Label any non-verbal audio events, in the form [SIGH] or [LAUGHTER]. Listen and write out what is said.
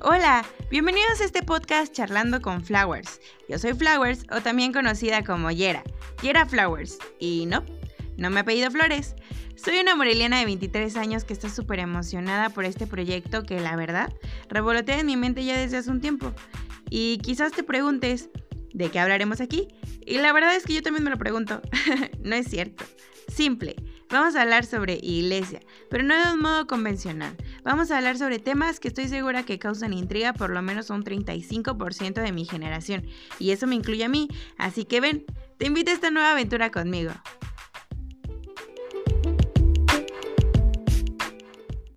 Hola, bienvenidos a este podcast Charlando con Flowers. Yo soy Flowers o también conocida como Yera, Yera Flowers. Y no, no me apellido Flores. Soy una moreliana de 23 años que está súper emocionada por este proyecto que la verdad revolotea en mi mente ya desde hace un tiempo. Y quizás te preguntes, ¿de qué hablaremos aquí? Y la verdad es que yo también me lo pregunto. [LAUGHS] no es cierto. Simple. Vamos a hablar sobre iglesia, pero no de un modo convencional. Vamos a hablar sobre temas que estoy segura que causan intriga por lo menos un 35% de mi generación. Y eso me incluye a mí. Así que ven, te invito a esta nueva aventura conmigo.